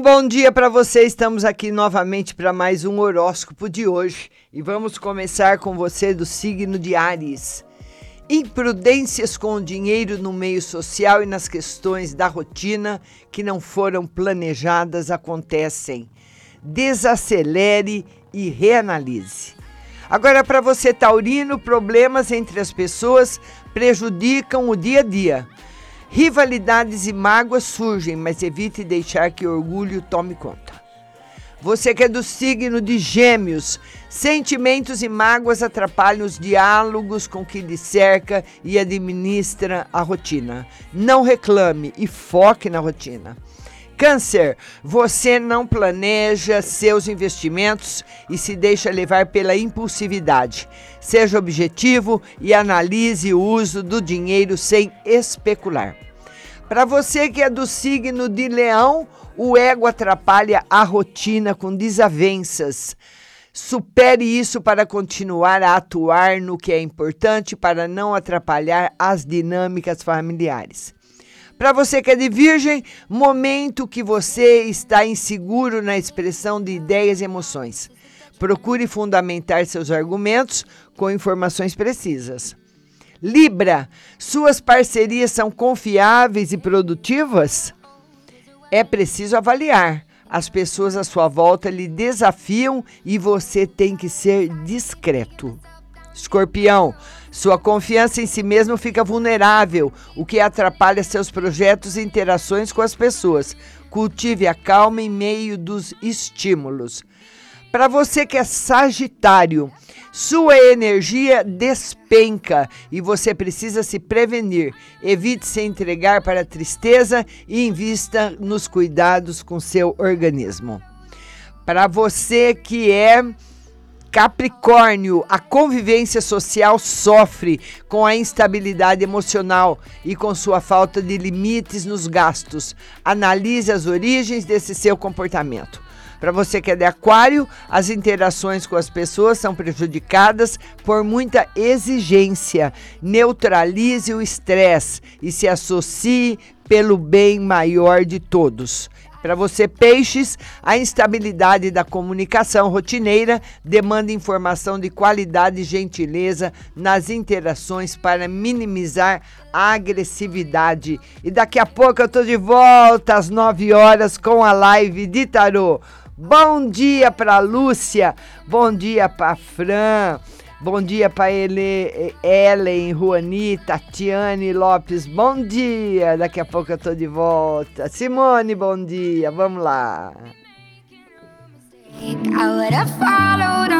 bom dia para você. Estamos aqui novamente para mais um horóscopo de hoje e vamos começar com você do signo de Ares. Imprudências com o dinheiro no meio social e nas questões da rotina que não foram planejadas acontecem. Desacelere e reanalise. Agora, para você, Taurino, problemas entre as pessoas prejudicam o dia a dia. Rivalidades e mágoas surgem, mas evite deixar que orgulho tome conta. Você que é do signo de Gêmeos, sentimentos e mágoas atrapalham os diálogos com que lhe cerca e administra a rotina. Não reclame e foque na rotina. Câncer, você não planeja seus investimentos e se deixa levar pela impulsividade. Seja objetivo e analise o uso do dinheiro sem especular. Para você que é do signo de Leão, o ego atrapalha a rotina com desavenças. Supere isso para continuar a atuar no que é importante para não atrapalhar as dinâmicas familiares. Para você que é de virgem, momento que você está inseguro na expressão de ideias e emoções. Procure fundamentar seus argumentos com informações precisas. Libra, suas parcerias são confiáveis e produtivas? É preciso avaliar. As pessoas à sua volta lhe desafiam e você tem que ser discreto. Escorpião, sua confiança em si mesmo fica vulnerável, o que atrapalha seus projetos e interações com as pessoas. Cultive a calma em meio dos estímulos. Para você que é Sagitário, sua energia despenca e você precisa se prevenir. Evite se entregar para a tristeza e invista nos cuidados com seu organismo. Para você que é Capricórnio, a convivência social sofre com a instabilidade emocional e com sua falta de limites nos gastos. Analise as origens desse seu comportamento. Para você que é de Aquário, as interações com as pessoas são prejudicadas por muita exigência. Neutralize o estresse e se associe pelo bem maior de todos. Para você, peixes, a instabilidade da comunicação rotineira demanda informação de qualidade e gentileza nas interações para minimizar a agressividade. E daqui a pouco eu estou de volta às 9 horas com a live de tarô. Bom dia para Lúcia, bom dia para Fran. Bom dia para Ellen, Ruani, Tatiane Lopes. Bom dia. Daqui a pouco eu tô de volta. Simone, bom dia. Vamos lá. I would have followed